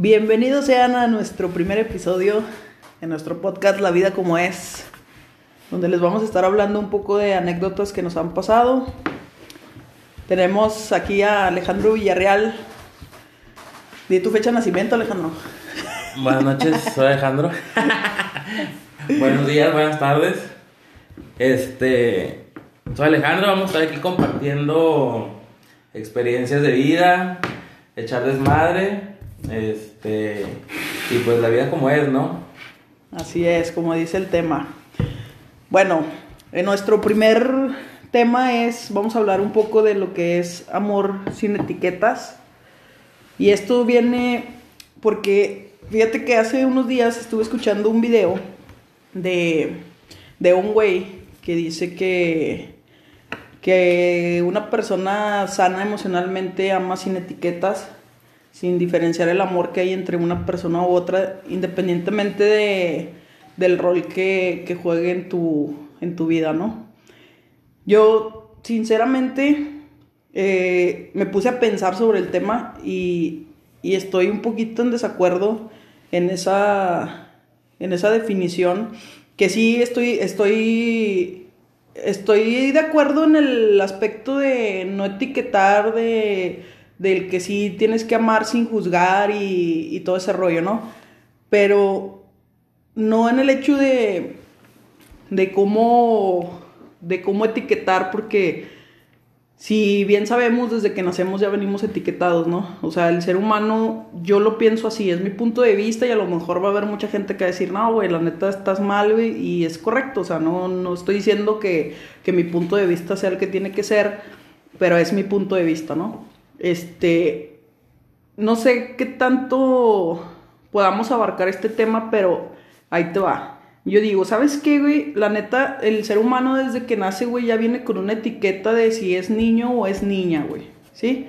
Bienvenidos sean a nuestro primer episodio en nuestro podcast La vida como es, donde les vamos a estar hablando un poco de anécdotas que nos han pasado. Tenemos aquí a Alejandro Villarreal. Di tu fecha de nacimiento, Alejandro. Buenas noches, soy Alejandro. Buenos días, buenas tardes. Este, soy Alejandro, vamos a estar aquí compartiendo experiencias de vida, echar desmadre, este, y pues la vida como es, ¿no? Así es, como dice el tema. Bueno, en nuestro primer tema es, vamos a hablar un poco de lo que es amor sin etiquetas. Y esto viene porque, fíjate que hace unos días estuve escuchando un video de, de un güey que dice que, que una persona sana emocionalmente ama sin etiquetas, sin diferenciar el amor que hay entre una persona u otra, independientemente de, del rol que, que juegue en tu, en tu vida, ¿no? Yo, sinceramente, eh, me puse a pensar sobre el tema y, y, estoy un poquito en desacuerdo en esa, en esa definición, que sí estoy, estoy, estoy de acuerdo en el aspecto de no etiquetar, de, del que sí tienes que amar sin juzgar y, todo ese rollo, ¿no? Pero no en el hecho de, de cómo, de cómo etiquetar, porque si bien sabemos desde que nacemos ya venimos etiquetados, ¿no? O sea, el ser humano, yo lo pienso así, es mi punto de vista y a lo mejor va a haber mucha gente que va a decir, no, güey, la neta estás mal, güey, y es correcto, o sea, no, no estoy diciendo que, que mi punto de vista sea el que tiene que ser, pero es mi punto de vista, ¿no? Este, no sé qué tanto podamos abarcar este tema, pero ahí te va. Yo digo, ¿sabes qué, güey? La neta, el ser humano desde que nace, güey, ya viene con una etiqueta de si es niño o es niña, güey. ¿Sí?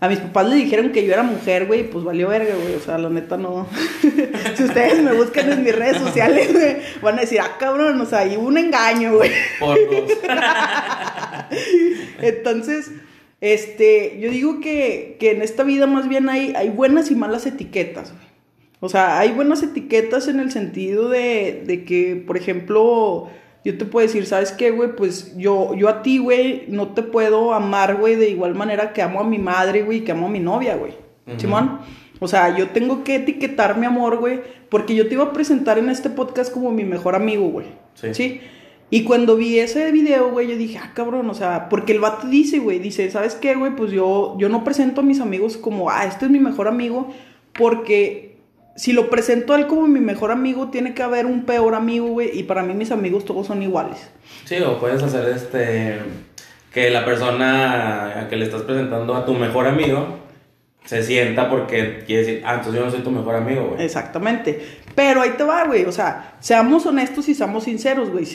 A mis papás le dijeron que yo era mujer, güey, pues valió verga, güey. O sea, la neta no. si ustedes me buscan en mis redes sociales, güey, van a decir, ah, cabrón, o sea, hay un engaño, güey. Por dos. Entonces, este, yo digo que, que en esta vida más bien hay, hay buenas y malas etiquetas, güey. O sea, hay buenas etiquetas en el sentido de, de que, por ejemplo, yo te puedo decir, ¿sabes qué, güey? Pues yo, yo a ti, güey, no te puedo amar, güey, de igual manera que amo a mi madre, güey, que amo a mi novia, güey. Simón. O sea, yo tengo que etiquetar mi amor, güey, porque yo te iba a presentar en este podcast como mi mejor amigo, güey. Sí. ¿Sí? Y cuando vi ese video, güey, yo dije, ah, cabrón, o sea, porque el vato dice, güey, dice, ¿sabes qué, güey? Pues yo, yo no presento a mis amigos como, ah, este es mi mejor amigo, porque si lo presento a él como mi mejor amigo, tiene que haber un peor amigo, güey, y para mí mis amigos todos son iguales. Sí, o puedes hacer este. Que la persona a que le estás presentando a tu mejor amigo se sienta porque quiere decir, ah, entonces yo no soy tu mejor amigo, güey. Exactamente. Pero ahí te va, güey. O sea, seamos honestos y seamos sinceros, güey.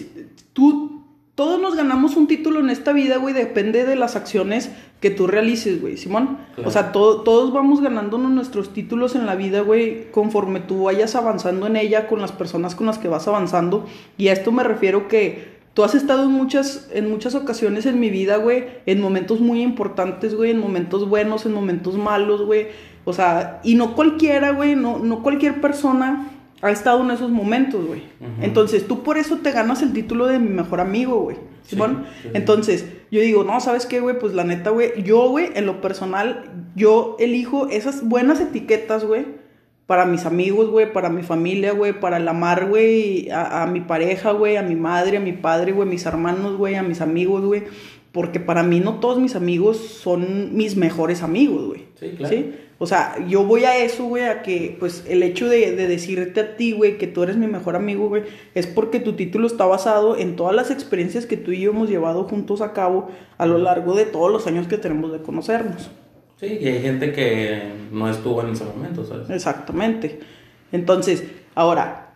Tú, todos nos ganamos un título en esta vida, güey. Depende de las acciones que tú realices, güey, Simón. Claro. O sea, to- todos vamos ganándonos nuestros títulos en la vida, güey, conforme tú vayas avanzando en ella con las personas con las que vas avanzando. Y a esto me refiero que tú has estado en muchas, en muchas ocasiones en mi vida, güey, en momentos muy importantes, güey, en momentos buenos, en momentos malos, güey. O sea, y no cualquiera, güey, no, no cualquier persona ha estado en esos momentos, güey. Entonces, tú por eso te ganas el título de mi mejor amigo, güey. Sí, sí. Entonces, yo digo, no, ¿sabes qué, güey? Pues la neta, güey, yo, güey, en lo personal, yo elijo esas buenas etiquetas, güey, para mis amigos, güey, para mi familia, güey, para el amar, güey, a, a mi pareja, güey, a mi madre, a mi padre, güey, mis hermanos, güey, a mis amigos, güey. Porque para mí no todos mis amigos son mis mejores amigos, güey. Sí, claro. O sea, yo voy a eso, güey, a que, pues, el hecho de, de decirte a ti, güey, que tú eres mi mejor amigo, güey, es porque tu título está basado en todas las experiencias que tú y yo hemos llevado juntos a cabo a lo largo de todos los años que tenemos de conocernos. Sí, y hay gente que no estuvo en ese momento, ¿sabes? Exactamente. Entonces, ahora,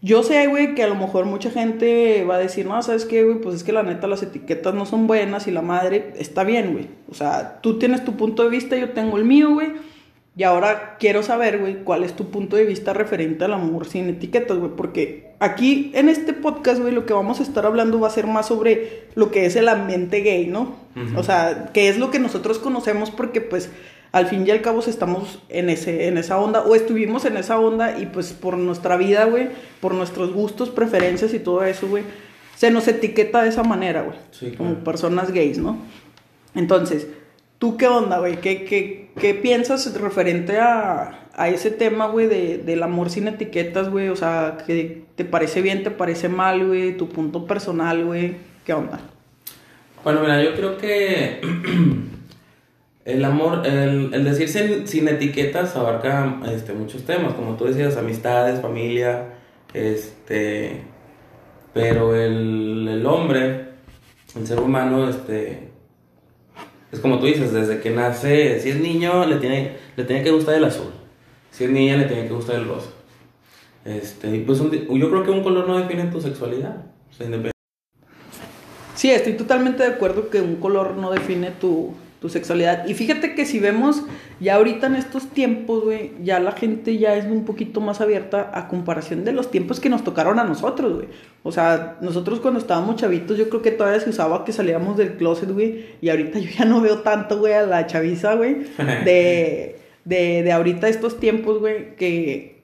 yo sé, güey, que a lo mejor mucha gente va a decir, no, ¿sabes qué, güey? Pues es que la neta las etiquetas no son buenas y la madre está bien, güey. O sea, tú tienes tu punto de vista, yo tengo el mío, güey. Y ahora quiero saber, güey, cuál es tu punto de vista referente al amor sin etiquetas, güey. Porque aquí en este podcast, güey, lo que vamos a estar hablando va a ser más sobre lo que es el ambiente gay, ¿no? O sea, que es lo que nosotros conocemos porque, pues, al fin y al cabo estamos en, ese, en esa onda, o estuvimos en esa onda, y pues por nuestra vida, güey, por nuestros gustos, preferencias y todo eso, güey, se nos etiqueta de esa manera, güey, Sí, como personas gays, ¿no? Entonces, ¿tú qué onda, güey? ¿Qué, qué, qué piensas referente a, a ese tema, güey, de, del amor sin etiquetas, güey? O sea, ¿qué te parece bien, te parece mal, güey? ¿Tu punto personal, güey? ¿Qué onda? Bueno, mira, yo creo que el amor, el, el decir sin, sin etiquetas abarca este, muchos temas, como tú decías, amistades, familia, este, pero el, el hombre, el ser humano, este, es como tú dices, desde que nace, si es niño, le tiene, le tiene que gustar el azul, si es niña, le tiene que gustar el rosa. Este, pues yo creo que un color no define tu sexualidad, o sea, Sí, estoy totalmente de acuerdo que un color no define tu, tu sexualidad. Y fíjate que si vemos ya ahorita en estos tiempos, güey, ya la gente ya es un poquito más abierta a comparación de los tiempos que nos tocaron a nosotros, güey. O sea, nosotros cuando estábamos chavitos, yo creo que todavía se usaba que salíamos del closet, güey. Y ahorita yo ya no veo tanto, güey, a la chaviza, güey, de, de, de ahorita estos tiempos, güey, que,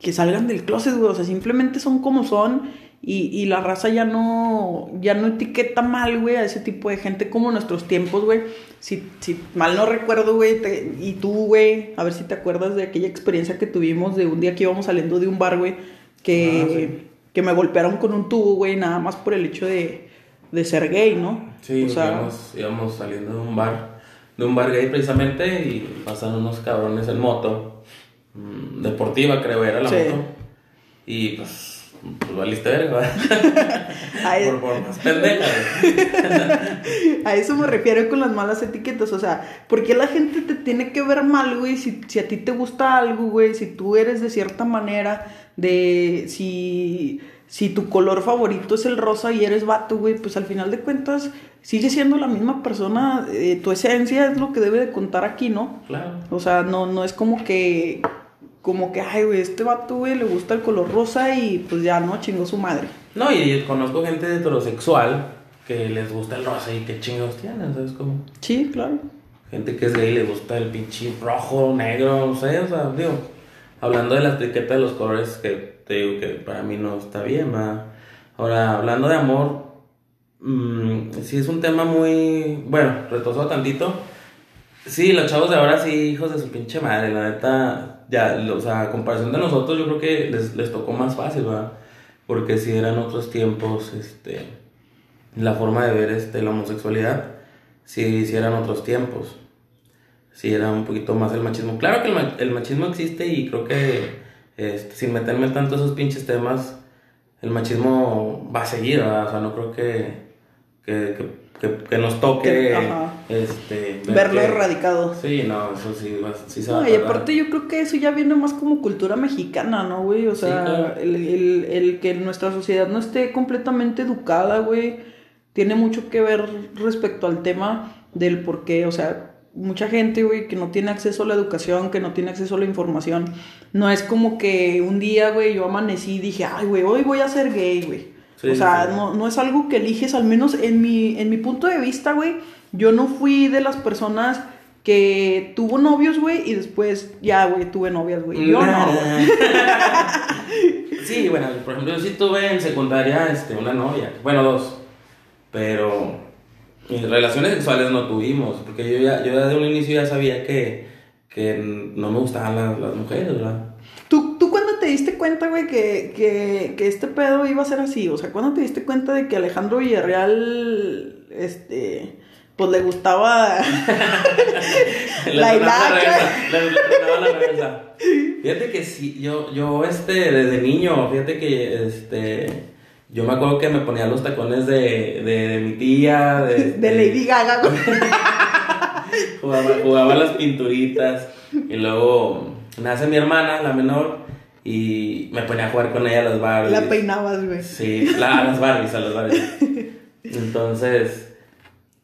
que salgan del closet, güey. O sea, simplemente son como son. Y, y la raza ya no, ya no etiqueta mal, güey, a ese tipo de gente como nuestros tiempos, güey. Si, si mal no recuerdo, güey, te- y tú, güey, a ver si te acuerdas de aquella experiencia que tuvimos de un día que íbamos saliendo de un bar, güey, que, Ah, sí. que me golpearon con un tubo, güey, nada más por el hecho de, de ser gay, ¿no? Sí, o sea, íbamos, íbamos saliendo de un bar, de un bar gay precisamente, y pasaron unos cabrones en moto, mm, deportiva creo era la Sí. moto, y pues, pues valiste verga, por, güey. a eso me refiero con las malas etiquetas, o sea, ¿por qué la gente te tiene que ver mal, güey? Si, si a ti te gusta algo, güey, si tú eres de cierta manera, de si, si tu color favorito es el rosa y eres vato, güey, pues al final de cuentas sigue siendo la misma persona, eh, tu esencia es lo que debe de contar aquí, ¿no? Claro. O sea, no, no es como que, como que, ay, güey, este vato, güey, le gusta el color rosa y pues ya, ¿no? Chingó su madre. No, y conozco gente heterosexual que les gusta el rosa y qué chingados tienen, ¿sabes cómo? Sí, claro. Gente que es gay le gusta el pinche rojo, negro, no sé, o sea, digo, hablando de la etiqueta de los colores que te digo que para mí no está bien, va. Ahora, hablando de amor, mm, sí es un tema muy, bueno, retrasado tantito. Sí, los chavos de ahora sí, hijos de su pinche madre, la neta, ya, o sea, a comparación de nosotros, yo creo que les, les tocó más fácil, va. Porque si eran otros tiempos, este, la forma de ver este, la homosexualidad, si, si eran otros tiempos. Si era un poquito más el machismo. Claro que el, el machismo existe y creo que este, sin meterme tanto esos pinches temas, el machismo va a seguir, ¿verdad? O sea, no creo que, que, que, que- nos toque ajá. este, ver Verlo que- erradicado. Sí, no, eso sí, sí se va No, a y aparte yo creo que eso ya viene más como cultura mexicana, ¿no, güey? O Sí, sea, claro. el, el- el que nuestra sociedad no esté completamente educada, güey, tiene mucho que ver respecto al tema del por qué, o sea, mucha gente, güey, que no tiene acceso a la educación, que no tiene acceso a la información, no es como que un día, güey, yo amanecí y dije, ay, güey, hoy voy a ser gay, güey. Sí, o sea, sí. no, no es algo que eliges, al menos en mi, en mi punto de vista, güey, yo no fui de las personas que tuvo novios, güey, y después ya, güey, tuve novias, güey. Yo no, güey. sí, bueno, por ejemplo, yo sí tuve en secundaria este, una novia, bueno, dos, pero relaciones sexuales no tuvimos, porque yo ya, yo ya de un inicio ya sabía que, que no me gustaban las, las mujeres, ¿verdad? ¿Tú, ¿Tú cuándo te diste cuenta, güey, que, que, que este pedo iba a ser así? O sea, ¿cuándo te diste cuenta de que Alejandro Villarreal, este, pues le gustaba la hilacha? la. Fíjate que sí, yo, yo, este, desde niño, fíjate que, este, yo me acuerdo que me ponía los tacones de, de, de mi tía, de, De Lady Gaga, güey. Jugaba, jugaba las pinturitas y luego nace mi hermana, la menor, y me ponía a jugar con ella a las Barbies. La peinabas, güey. Sí, la- a las Barbies, a las Barbies. Entonces,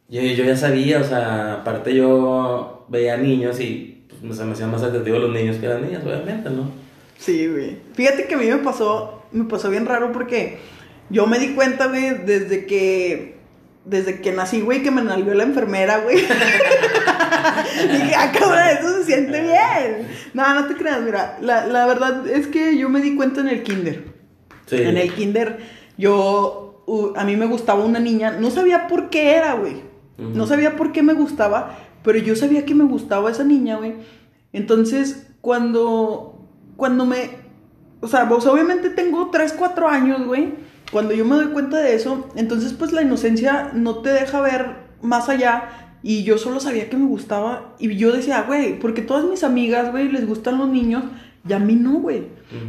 yo, yo ya sabía, o sea, aparte yo veía niños y pues, se me hacían más atractivos los niños que las niñas, obviamente, ¿no? Sí, güey. Fíjate que a mí me pasó, me pasó bien raro porque yo me di cuenta, güey, desde que, desde que nací, güey, que me nalgó la enfermera, güey. Dije, ah, cabrón, eso se siente bien. No, no te creas, mira, la, la verdad es que yo me di cuenta en el kinder. Sí. En el kinder, yo, uh, a mí me gustaba una niña, no sabía por qué era, güey. No sabía por qué me gustaba, pero yo sabía que me gustaba esa niña, güey. Entonces, cuando, cuando me, o sea, pues obviamente tengo 3, 4 años, güey. Cuando yo me doy cuenta de eso, entonces pues la inocencia no te deja ver más allá. Y yo solo sabía que me gustaba. Y yo decía, güey, porque todas mis amigas, güey, les gustan los niños. Y a mí no, güey.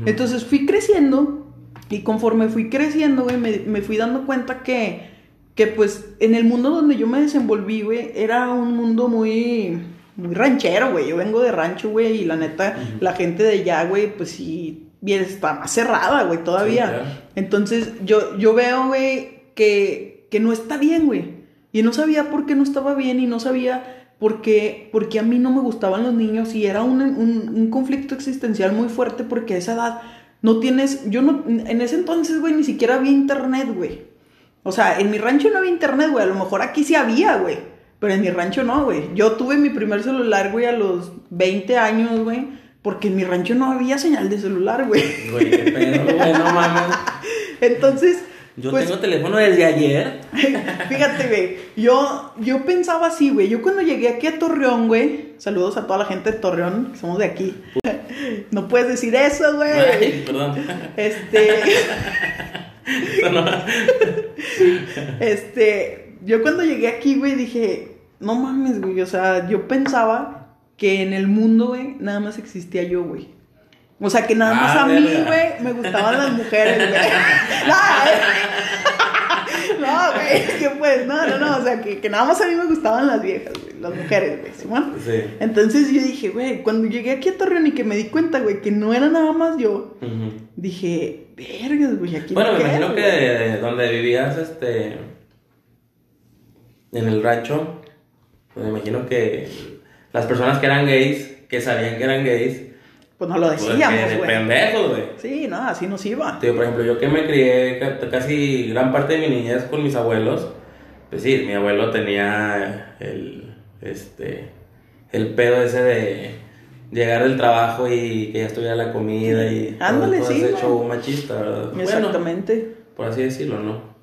Entonces fui creciendo. Y conforme fui creciendo, güey, me, me fui dando cuenta que, que pues en el mundo donde yo me desenvolví, güey, era un mundo muy, muy ranchero, güey. Yo vengo de rancho, güey, y la neta, la gente de allá, güey, pues sí, bien, está más cerrada, güey, todavía. Sí. Entonces yo, yo veo, güey, que, que no está bien, güey. Y no sabía por qué no estaba bien y no sabía por qué, porque a mí no me gustaban los niños y era un, un, un conflicto existencial muy fuerte porque a esa edad no tienes, yo no, en ese entonces, güey, ni siquiera había internet, güey. O sea, en mi rancho no había internet, güey. A lo mejor aquí sí había, güey. Pero en mi rancho no, güey. Yo tuve mi primer celular, güey, a los 20 años, güey. Porque en mi rancho no había señal de celular, güey. Güey, qué pedo, güey, no mames. Entonces, Yo pues, tengo teléfono desde ayer. fíjate, güey. Yo, yo pensaba así, güey. Yo cuando llegué aquí a Torreón, güey. Saludos a toda la gente de Torreón, que somos de aquí. No puedes decir eso, güey. Ay, perdón. Este. Este, yo cuando llegué aquí, güey, dije, no mames, güey, o sea, yo pensaba que en el mundo, güey, nada más existía yo, güey. O sea, que nada más Ah, a mí, güey, me gustaban las mujeres, güey. No, eh. no, güey, es que pues, no, no, no, o sea, que, que nada más a mí me gustaban las viejas, güey, las mujeres, güey, ¿Simón? Sí. Entonces yo dije, güey, cuando llegué aquí a Torreón y que me di cuenta, güey, que no era nada más yo, Ujú. dije, vergas, güey, aquí Bueno, no me quedo, imagino güey". que donde vivías, este. En el rancho, pues me imagino que las personas que eran gays, que sabían que eran gays, Pues no lo pues decíamos, de güey. pendejos, güey. Sí, no, así nos iba. Tío, por ejemplo, yo que me crié ca- casi gran parte de mi niñez con mis abuelos, pues sí, mi abuelo tenía el, este, el pedo ese de llegar del trabajo y que ya estuviera la comida y todo- Ándale, todo sí, ese show machista, ¿verdad? Bueno, Exactamente. por así decirlo, ¿no?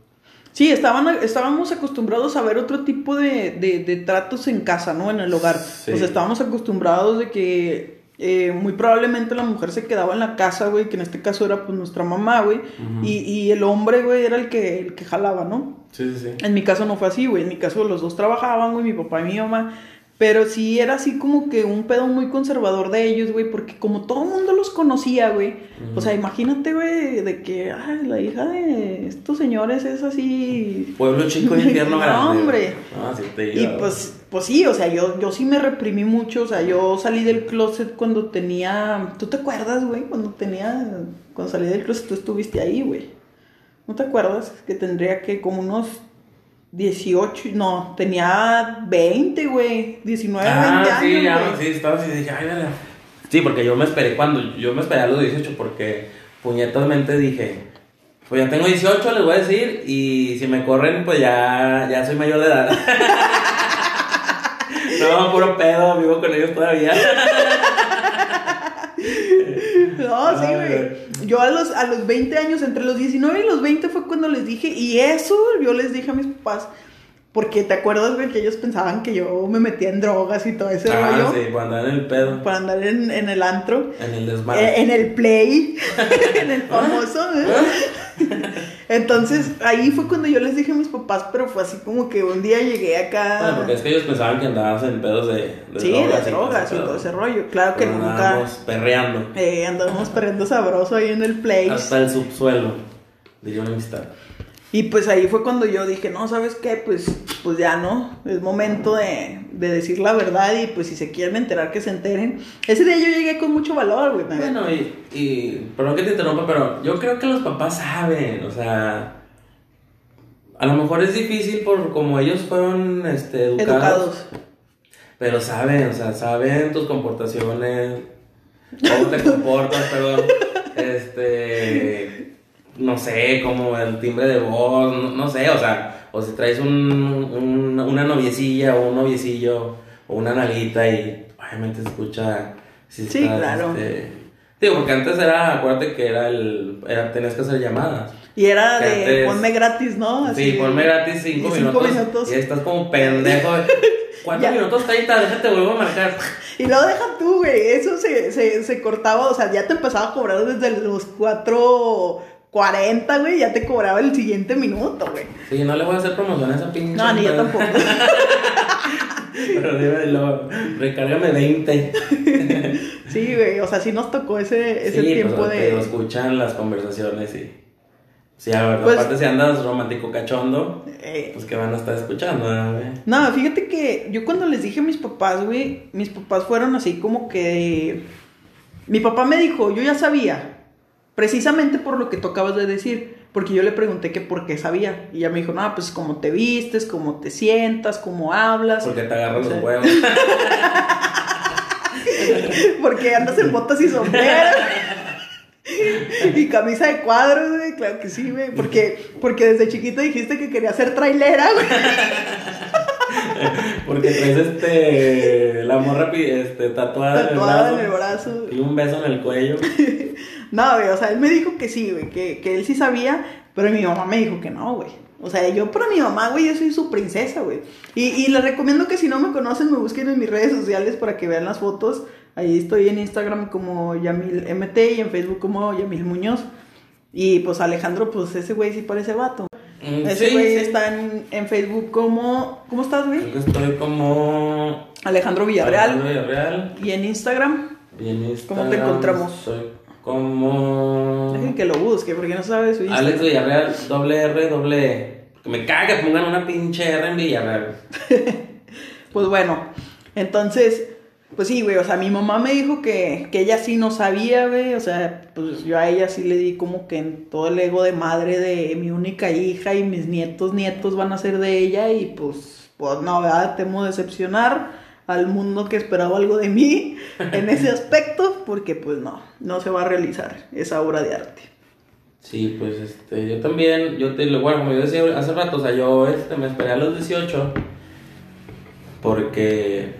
Sí, estaban, estábamos acostumbrados a ver otro tipo de, de- de tratos en casa, ¿no? En el hogar. Sí. Sea, estábamos acostumbrados de que eh, muy probablemente la mujer se quedaba en la casa, güey, que en este caso era pues nuestra mamá, güey. Y, y el hombre, güey, era el que, el que jalaba, ¿no? Sí, sí, sí. En mi caso no fue así, güey. En mi caso los dos trabajaban, güey, mi papá y mi mamá. Pero sí era así como que un pedo muy conservador de ellos, güey, porque como todo el mundo los conocía, güey. O sea, imagínate, güey, de que, ay, la hija de estos señores es así. Pueblo chico, infierno No, grande. hombre. No, sí te Y digo. pues, pues sí, o sea, yo, yo sí me reprimí mucho, o sea, yo salí del closet cuando tenía, ¿tú te acuerdas, güey? Cuando tenía, cuando salí del closet tú estuviste ahí, güey. ¿No te acuerdas? Que tendría que como unos 18, no, tenía 20, güey, 19, 20 Ah, sí, años, ya, sí, estaba así, dije, ay, verga. Sí, porque yo me esperé cuando, yo me esperé a los 18 porque puñetosmente dije, pues ya tengo 18, les voy a decir, y si me corren, pues ya, ya soy mayor de edad. no, puro pedo, vivo con ellos todavía. No, sí, Ay, güey. Yo a los, a los 20 años, entre los 19 y los 20 fue cuando les dije, y eso yo les dije a mis papás, porque te acuerdas, güey, que ellos pensaban que yo me metía en drogas y todo ese ah, rollo sí, para andar en el pedo, para andar en, en el antro. en el Eh, desmadre. en el play, en el famoso. ¿eh? Entonces ahí fue cuando yo les dije a mis papás, pero fue así como que un día llegué acá. Bueno, porque es que ellos pensaban que andabas en pedos de, de sí, drogas. de drogas y pedo. todo ese rollo. Claro que Pero nunca. andábamos perreando. Eh, andábamos perdiendo sabroso ahí en el play. Hasta el subsuelo, diría una amistad. Y pues ahí fue cuando yo dije, no, ¿sabes qué? Pues, pues ya no, es momento de, de decir la verdad y pues si se quieren enterar, que se enteren. Ese día yo llegué con mucho valor, güey. Bueno, y, y perdón que te interrumpa, pero yo creo que los papás saben, o sea, a lo mejor es difícil por como ellos fueron este, educados, Educados. pero saben, o sea, saben tus comportaciones, cómo te comportas, perdón, este, no sé, como el timbre de voz, no, no sé, o sea, o si traes un, un- una noviecilla o un noviecillo o una nalguita y obviamente se escucha. Si Sí, estás, claro. este, Digo, porque antes era, acuérdate que era el. Era, tenías que hacer llamadas. Y era Que de antes- ponme gratis, ¿no? Sí, ponme gratis 5 y cinco minutos, minutos. Y estás como pendejo. ¿Cuántos minutos 30? Déjate, vuelvo a marcar. Y luego deja tú, güey. Eso se, se, se cortaba, o sea, ya te empezaba a cobrar desde los 4.40, güey. Ya te cobraba el siguiente minuto, güey. Sí, no le voy a hacer promoción a esa pinche. No, ni yo tampoco. Pero dímelo, recárgame 20. Sí, güey. O sea, sí nos tocó ese, ese sí, tiempo pues, de. escuchan las conversaciones y. Sí, a ver, Pues- aparte si andas romántico cachondo, eh, pues que van a estar escuchando, ¿verdad, güey? No, fíjate que yo cuando les dije a mis papás, güey, mis papás fueron así como que... Mi papá me dijo, yo ya sabía, precisamente por lo que tú acabas de decir, porque yo le pregunté que por qué sabía, y ella me dijo, no, pues cómo te vistes, cómo te sientas, cómo hablas, Porque te O sea, los huevos. porque andas en botas y sombrero. y camisa de cuadros, güey, claro que sí, güey, porque, porque desde chiquito dijiste que quería ser trailera, güey. Porque traes este. La morra este, tatuada, Tatuada en en el el brazo. brazo. Y un beso en el cuello. No, güey, o sea, él me dijo que sí, güey, que, que él sí sabía, pero mi mamá me dijo que no, güey. O sea, yo para mi mamá, güey, yo soy su princesa, güey. Y, y les recomiendo que si no me conocen, me busquen en mis redes sociales para que vean las fotos. Ahí estoy en Instagram como Yamil MT y en Facebook como Yamil Muñoz. Y pues Alejandro, pues ese güey sí parece vato. Mm, Ese güey sí. está en, en Facebook como... ¿Cómo estás, güey? Estoy como. Alejandro Villarreal. Villarreal. Y en Instagram, Y en ¿Cómo te Instagram encontramos? Soy como. dejen que lo busque porque no sabe su Instagram. Alex Villarreal, doble R, doble E. Que me caga que pongan una pinche R en Villarreal. Pues bueno, entonces, pues sí, güey, o sea, mi mamá me dijo que, que ella sí no sabía, güey, o sea, pues yo a ella sí le di como que en todo el ego de madre de mi única hija y mis nietos, nietos van a ser de ella y pues, pues no, ¿verdad? Temo decepcionar al mundo que esperaba algo de mí en ese aspecto, porque pues no, no se va a realizar esa obra de arte. Sí, pues este, yo también, yo te lo, bueno, como yo decía hace rato, o sea, yo este, me esperé a los 18 porque,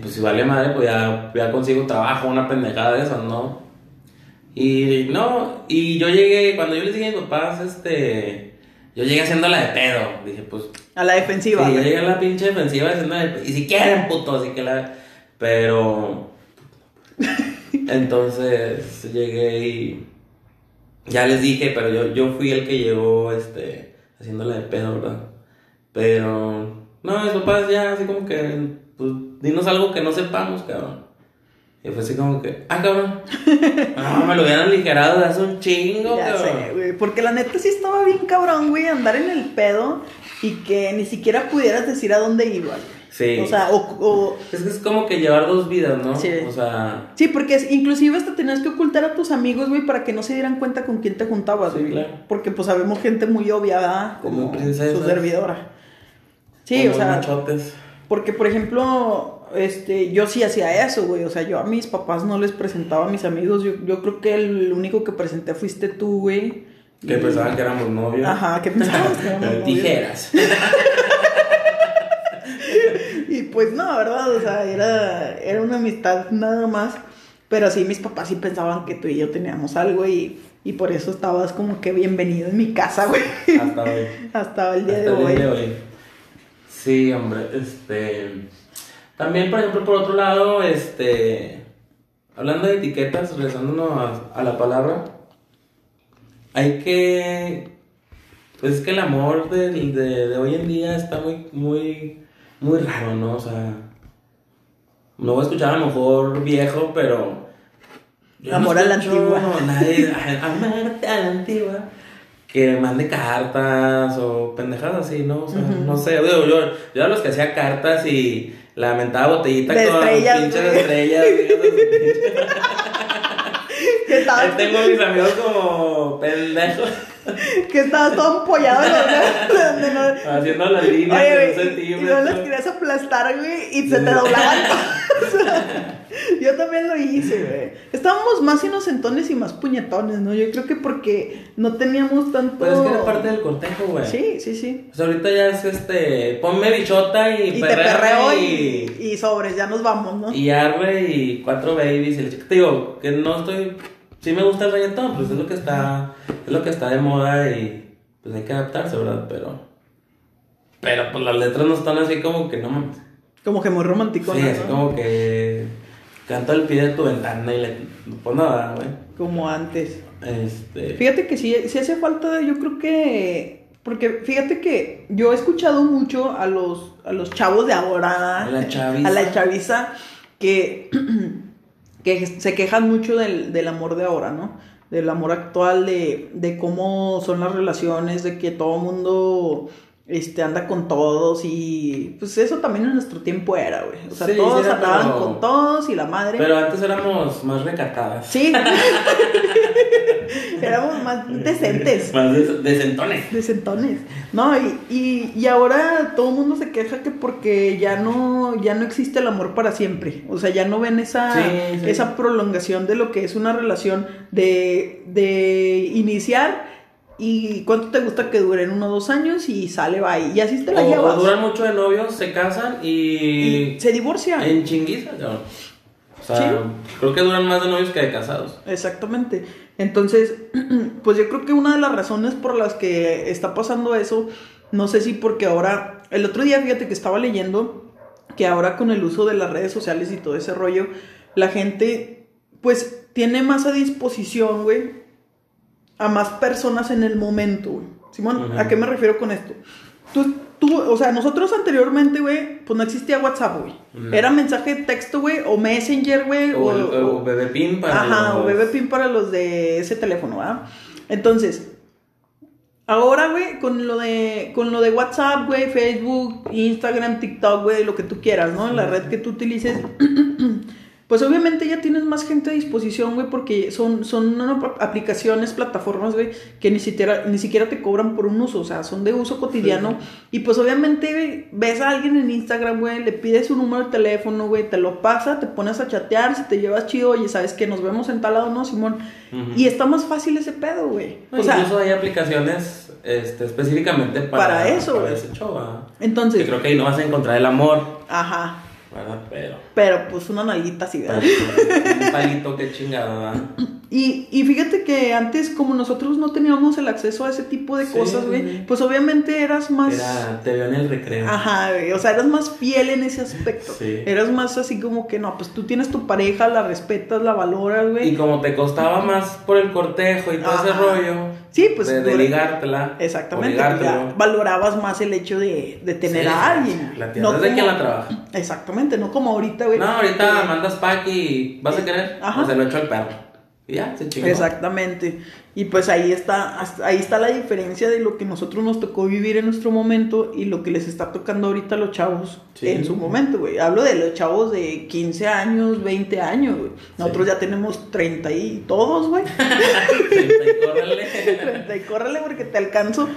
pues si vale madre, pues ya, ya consigo trabajo, una pendejada de esas, ¿no? Y no, y yo llegué, cuando yo les dije a mis papás, este, yo llegué haciendo la de pedo, dije, pues, A la defensiva. Sí, yo llegué a la pinche defensiva haciendo de- Y si quieren, puto, así que la. Pero. Entonces llegué y. Ya les dije, pero yo, yo fui el que llegó este, haciéndola de pedo, ¿verdad? Pero. No, mis papás ya así como que. Pues dinos algo que no sepamos, cabrón. Y fue así como que. Ah, cabrón. No, me lo hubieran aligerado de hace un chingo, Ya cabrón. sé, güey. Porque la neta sí estaba bien cabrón, güey, andar en el pedo y que ni siquiera pudieras decir a dónde ibas. güey. Sí. O sea, o, o- Es que es como que llevar dos vidas, ¿no? Sí. O sea. Sí, porque es- inclusive hasta tenías que ocultar a tus amigos, güey, para que no se dieran cuenta con quién te juntabas, Sí, güey. claro. Porque pues sabemos gente muy obvia, ¿verdad? Como Como princesas. su servidora. Sí, como o sea, machotes. porque por ejemplo, este, yo sí hacía eso, güey. O sea, yo a mis papás no les presentaba a mis amigos. Yo, yo creo que el único que presenté fuiste tú, güey. Que Y- pensaban que éramos novios. Ajá, que pensaban que éramos novios. Tijeras. Y pues no, ¿verdad? O sea, era, era una amistad nada más. Pero sí, mis papás sí pensaban que tú y yo teníamos algo y, y por eso estabas como que bienvenido en mi casa, güey. Hasta hoy. Hasta el día Hasta de el hoy. día de hoy. Sí, hombre, este. También, por ejemplo, por otro lado, este. Hablando de etiquetas, regresándonos a, a la palabra, hay que. Pues es que el amor de, de, de hoy en día está muy, muy, muy raro, ¿no? O sea. No voy a escuchar a lo mejor viejo, pero. yo Amor a la antigua. Nadie, amarte a la antigua. Que mande cartas o pendejadas así, ¿no? O sea, no sé. Yo, yo a los que hacía cartas y la mentada botellita De con estrellas, pinches güey. estrellas. Que estabas, Ahí tengo a mis amigos como pendejos que estabas todo empollado donde no- haciendo las líneas Oye, de güey, y- no las querías aplastar, güey, y se te doblaban. Yo también lo hice, güey. Estábamos más inocentones y más puñetones, ¿no? Yo creo que porque no teníamos tanto. Pero es que era parte del cortejo, güey. Sí, sí, sí. Pues ahorita ya es este. Ponme bichota y, Y te perreo y. y, y sobres, ya nos vamos, ¿no? Y arre y cuatro babies. Y te digo, que no estoy. Sí me gusta el reggaetón, pues es lo que está. Es lo que está de moda y. Pues hay que adaptarse, ¿verdad? Pero. Pero pues las letras no están así como que no. Como que muy romántico, Sí, ¿no? así como que. Canto al pie de tu ventana y le. Pues nada, güey. Como antes. Este. Fíjate que sí, sí hace falta, yo creo que. Porque fíjate que yo he escuchado mucho a los, a los chavos de ahora. A la chaviza. A la chaviza que, que se quejan mucho del, del amor de ahora, ¿no? Del amor actual, de, de cómo son las relaciones, de que todo el mundo este, anda con todos y pues eso también en nuestro tiempo era, güey. O sea, Sí, todos era, andaban pero- con todos y la madre. Pero antes éramos más recatadas. Sí. Éramos más decentes. Más decentones. Decentones. No, y, y, y ahora todo el mundo se queja que porque ya no, ya no existe el amor para siempre. O sea, ya no ven esa, Sí, sí. esa prolongación de lo que es una relación de, de iniciar y cuánto te gusta que duren uno o dos años y sale, va y así te la O, llevas. o duran mucho de novios, se casan y. y se divorcian. En chinguiza, cabrón. O sea, Sí. creo que duran más de novios que de casados. Exactamente. Entonces, pues yo creo que una de las razones por las que está pasando eso, no sé si porque ahora, el otro día fíjate que estaba leyendo que ahora con el uso de las redes sociales y todo ese rollo, la gente pues tiene más a disposición, güey, a más personas en el momento, güey. Simón, Ujú. ¿a qué me refiero con esto? Tú, tú, o sea, nosotros anteriormente, güey, pues no existía WhatsApp, güey. No. Era mensaje de texto, güey, o Messenger, güey, O, o, o- para. Ajá, los- o para los de ese teléfono, ¿verdad? Entonces, ahora, güey, con lo de con lo de WhatsApp, güey, Facebook, Instagram, TikTok, güey, lo que tú quieras, ¿no? La red que tú utilices. Pues obviamente ya tienes más gente a disposición, güey, porque son, son ap- aplicaciones, plataformas, güey, que ni siquiera, ni siquiera te cobran por un uso, o sea, son de uso cotidiano. Y pues obviamente, güey, ves a alguien en Instagram, güey, le pides su número de teléfono, güey, te lo pasa, te pones a chatear, si te llevas chido, oye, ¿sabes que Nos vemos en tal lado, ¿no, Simón? Y está más fácil ese pedo, güey. No, O sea, incluso hay aplicaciones este, específicamente para, Para eso, para güey. ese show, ¿verdad? entonces, Que creo que ahí no vas a encontrar el amor, ajá, ¿verdad? Pero. pero pues una nalguita así, ¿verdad? un palito, qué chingada, ¿verdad? Y, y fíjate que antes, como nosotros no teníamos el acceso a ese tipo de Sí, cosas, güey, pues obviamente eras más... Era, te veo en el recreo. Ajá, güey, o sea, eras más fiel en ese aspecto. Sí. Eras más así como que, no, pues tú tienes tu pareja, la respetas, la valoras, Y güey. como te costaba más por el cortejo y todo ese rollo. Sí, pues, De, de ligártela. Exactamente, ya valorabas más el hecho de, de tener Sí, a alguien. La tierra es de quien la trabaja. Exactamente, no como ahorita, güey. No, ahorita mandas pack y vas a querer. Ajá. O se lo echo al perro. Y ya, se chingó. Exactamente. Y pues ahí está, ahí está la diferencia de lo que nosotros nos tocó vivir en nuestro momento y lo que les está tocando ahorita a los chavos Sí. en su momento, güey. Hablo de los chavos de 15 años, 20 años, güey. Nosotros ya tenemos 30 y todos, güey. Treinta y córrele. 30 y córrele porque te alcanzo.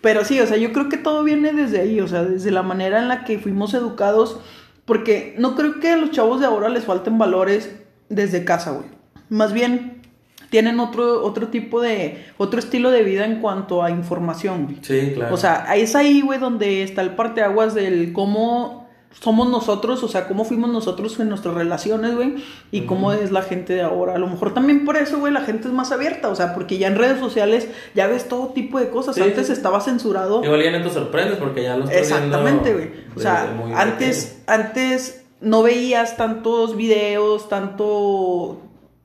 Pero sí, o sea, yo creo que todo viene desde ahí, o sea, desde la manera en la que fuimos educados, porque no creo que a los chavos de ahora les falten valores desde casa, güey. Más bien tienen otro, otro tipo de, otro estilo de vida en cuanto a información, güey. Sí, claro. O sea, es ahí, güey, donde está el parteaguas del cómo somos nosotros, o sea, cómo fuimos nosotros en nuestras relaciones, güey, y cómo es la gente de ahora. A lo mejor también por eso, güey, la gente es más abierta, o sea, porque ya en redes sociales ya ves todo tipo de cosas. Sí, Antes sí. estaba censurado. Igual ya no te sorprendes porque ya lo Exactamente, güey. O sea, antes, antes no veías tantos videos, tanto...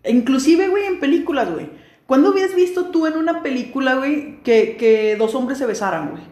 Inclusive, güey, en películas, güey. ¿Cuándo habías visto tú en una película, güey, que, que dos hombres se besaran, güey?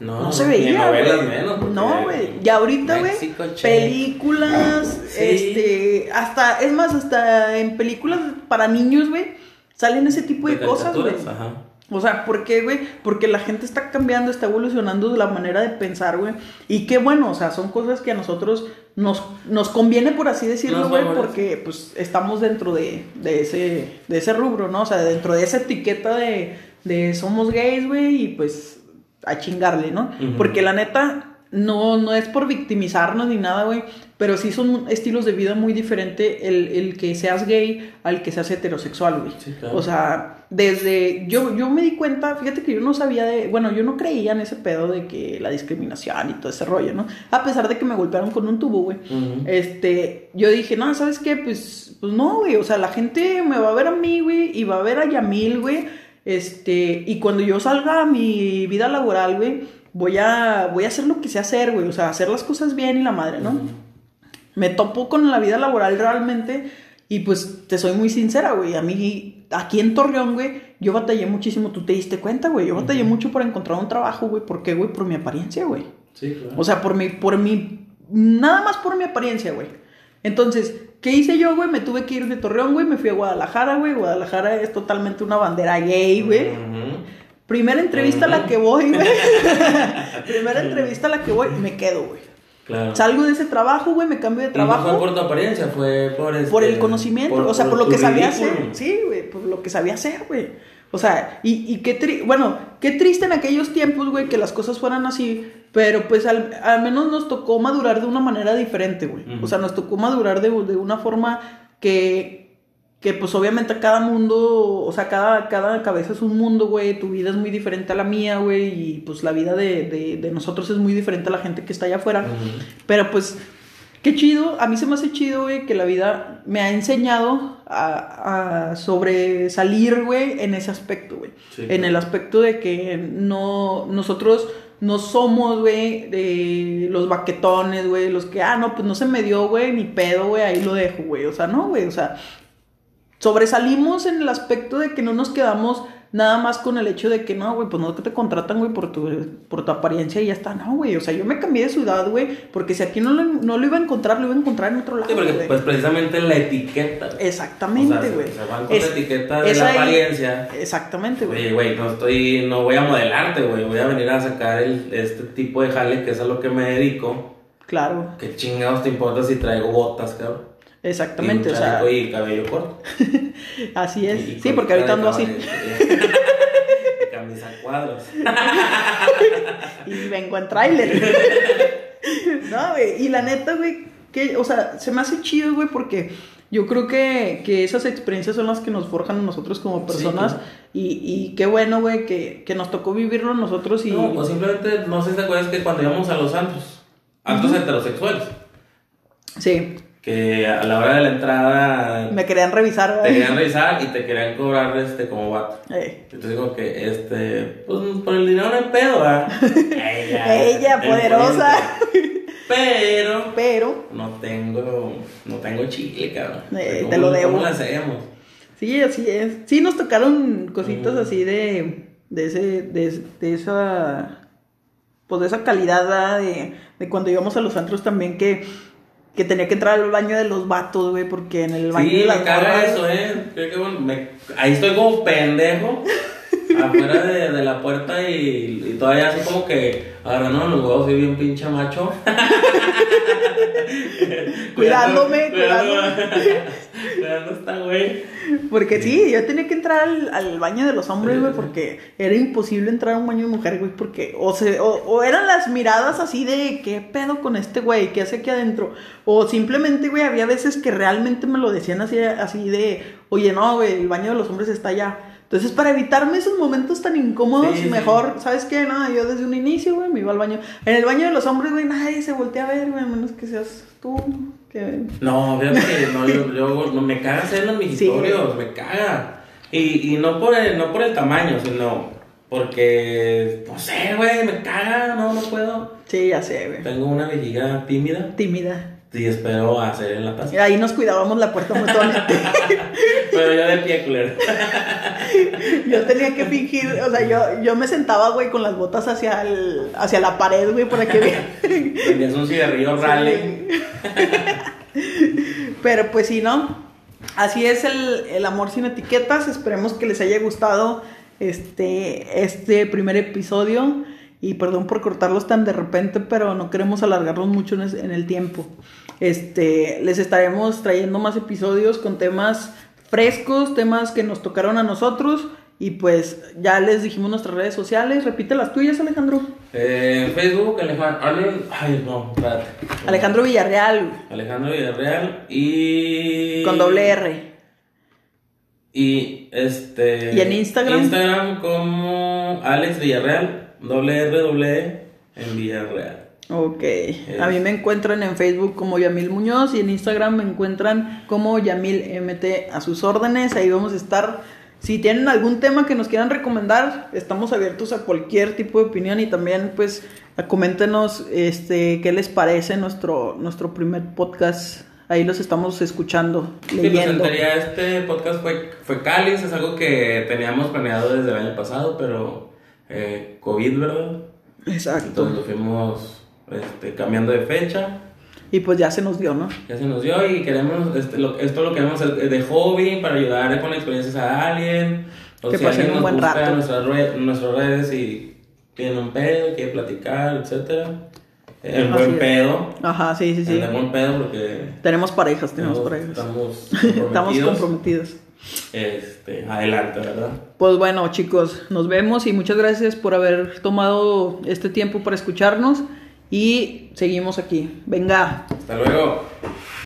No, No se en veía, novelas menos. No, güey. Y ahorita, güey, películas, Sí. este, hasta, es más, hasta en películas para niños, güey, salen ese tipo de, cosas, güey. Ajá. O sea, ¿por qué, güey? Porque la gente está cambiando, está evolucionando la manera de pensar, güey. Y qué bueno, o sea, son cosas que a nosotros nos, nos conviene, por así decirlo, güey, porque pues estamos dentro de, de, ese, de ese rubro, ¿no? O sea, dentro de esa etiqueta de, de somos gays, güey, y pues a chingarle, ¿no? Porque la neta, no, no es por victimizarnos ni nada, güey, pero sí son estilos de vida muy diferentes el, el que seas gay al que seas heterosexual, güey. Sí, claro. O sea, desde, yo, yo me di cuenta, fíjate que yo no sabía de, bueno, yo no creía en ese pedo de que la discriminación y todo ese rollo, ¿no? A pesar de que me golpearon con un tubo, güey. Este, yo dije, no, ¿sabes qué? Pues, pues no, güey, o sea, la gente me va a ver a mí, güey, y va a ver a Yamil, güey, este, y cuando yo salga a mi vida laboral, güey, voy a, voy a hacer lo que sé hacer, güey, o sea, hacer las cosas bien y la madre, ¿no? Me topo con la vida laboral realmente, y pues, te soy muy sincera, güey, a mí, aquí en Torreón, güey, yo batallé muchísimo, tú te diste cuenta, güey, yo batallé mucho por encontrar un trabajo, güey, ¿por qué, güey? Por mi apariencia, güey. Sí, claro. O sea, por mi, por mi, nada más por mi apariencia, güey. Entonces, ¿qué hice yo, güey? Me tuve que ir de Torreón, güey, me fui a Guadalajara, güey. Guadalajara es totalmente una bandera gay, güey. Ujú. Primera entrevista a la que voy, güey. Primera entrevista a la que voy, me quedo, güey. Claro. Salgo de ese trabajo, güey, me cambio de Y no fue trabajo. por tu apariencia, fue por este, Por el conocimiento, o sea, por, lo que sabía ridículo. hacer. Sí, güey, por lo que sabía hacer, güey. O sea, y, y qué triste, bueno, qué triste en aquellos tiempos, güey, que las cosas fueran así, pero pues al, al menos nos tocó madurar de una manera diferente, güey. O sea, nos tocó madurar de, de una forma que, que pues obviamente cada mundo, o sea, cada, cada cabeza es un mundo, güey, tu vida es muy diferente a la mía, güey, y pues la vida de, de, de nosotros es muy diferente a la gente que está allá afuera. Pero pues, qué chido. A mí se me hace chido, güey, que la vida me ha enseñado a, a sobresalir, güey, en ese aspecto, güey. Sí, en el aspecto de que no, nosotros no somos, güey, los baquetones, güey, los que, ah, no, pues no se me dio, güey, ni pedo, güey, ahí lo dejo, güey. O sea, no, güey, o sea, sobresalimos en el aspecto de que no nos quedamos nada más con el hecho de que no, güey, pues no que te contratan, güey, por tu, por tu apariencia y ya está. No, güey, o sea, yo me cambié de ciudad, güey, porque si aquí no lo, no lo iba a encontrar, lo iba a encontrar en otro lado. Sí, porque güey. pues precisamente la etiqueta. güey. Exactamente, O sea, se- güey. se van con Es- la etiqueta de la ahí- apariencia. Exactamente, güey. Oye, güey, no estoy, no voy a modelarte, güey, voy a venir a sacar el, este tipo de jale que es a lo que me dedico. Claro, ¿Qué chingados te importa si traigo botas, cabrón? Exactamente, y un o sea, y cabello corto. así es. Y sí, porque ahorita ando de así. Camisa a cuadros. Y vengo en tráiler. no, güey. Y la neta, güey, que, o sea, se me hace chido, güey, porque yo creo que, que esas experiencias son las que nos forjan a nosotros como personas. claro. y, y qué bueno, güey, que, que nos tocó vivirlo nosotros y. No, pues simplemente, no sé si te acuerdas que cuando íbamos a los antros, antros heterosexuales, Sí, que a la hora de la entrada me querían revisar, te güey. querían revisar y te querían cobrar este como vato. Entonces digo que este, pues por el dinero no hay pedo, ¿verdad? Ella, Ella, el poderosa. Pero Pero, no tengo, no tengo chile, cabrón. Eh, ¿Cómo- te lo debo. ¿Cómo lo hacemos? sí, así es. Sí, nos tocaron cositas Mm. así de. De ese. De, de esa. Pues de esa calidad, ¿verdad? De, de cuando íbamos a los antros también que. Que tenía que entrar al baño de los vatos, güey, porque en el baño Sí, de me caga eso, eh. Creo que bueno, me- ahí estoy como pendejo. afuera de, de la puerta y, y todavía así como que agarrando los huevos, soy bien pinche macho. Cuidándome, cuidando, cuidando esta güey. Porque sí, yo tenía que entrar al, al baño de los hombres, güey, porque era imposible entrar a un baño de mujer, güey, porque o, se, o, o eran las miradas así de qué pedo con este güey, qué hace aquí adentro, o simplemente, güey, había veces que realmente me lo decían así, así de, oye, no, güey, el baño de los hombres está allá. Entonces, para evitarme esos momentos tan incómodos, Sí, sí. mejor, ¿sabes qué? No, yo desde un inicio, güey, me iba al baño. En el baño de los hombres, güey, nadie se voltea a ver, güey, a menos que seas tú, que... No, fíjate que no, yo, yo- no, me caga hacerlo en mis Sí. me caga. Y, y no, por el, no por el tamaño, sino porque, no sé, güey, me caga, no, no puedo. Sí, ya sé, güey. Tengo una vejiga tímida Tímida. y espero hacer en la paz. Ahí nos cuidábamos la puerta mutuamente. Pero yo de pie, culero. Yo tenía que fingir, o sea, yo, yo me sentaba, güey, con las botas hacia, el, hacia la pared, güey, para que vean. Tenías un cigarrillo rale. Pero pues sí, ¿no? Así es el, el amor sin etiquetas. Esperemos que les haya gustado este, este primer episodio. Y perdón por cortarlos tan de repente, pero no queremos alargarlos mucho en el tiempo. Este, les estaremos trayendo más episodios con temas frescos, temas que nos tocaron a nosotros Y pues ya les dijimos nuestras redes sociales. Repite las tuyas, Alejandro. Eh, Facebook, Alejandro. Ay, no, espérate. Alejandro Villarreal. Alejandro Villarreal y. Con doble R. Y este. ¿Y en Instagram? Instagram como Alex Villarreal, doble R, doble E en Villarreal. Ok. A mí me encuentran en Facebook como Yamil Muñoz y en Instagram me encuentran como Yamil MT a sus órdenes. Ahí vamos a estar. Si tienen algún tema que nos quieran recomendar, estamos abiertos a cualquier tipo de opinión y también pues coméntenos este qué les parece nuestro nuestro primer podcast. Ahí los estamos escuchando, Sí, pues leyendo. en teoría este podcast fue, fue cáliz, es algo que teníamos planeado desde el año pasado, pero eh, COVID, ¿verdad? Exacto. Entonces lo fuimos este, cambiando de fecha. Y pues ya se nos dio, ¿no? Ya se nos dio y queremos, este, lo- esto lo queremos hacer de hobby para ayudar con experiencias a alguien. O Que si alguien nos busca en nuestras, redes y tiene un pedo, quiere platicar, etcétera. El buen es. pedo. Ajá, sí, sí, sí. El buen pedo porque Tenemos parejas, tenemos estamos, parejas. estamos Estamos comprometidos. comprometidos. Este, adelante, ¿verdad? Pues bueno, chicos, nos vemos y muchas gracias por haber tomado este tiempo para escucharnos y seguimos aquí. Venga. Hasta luego.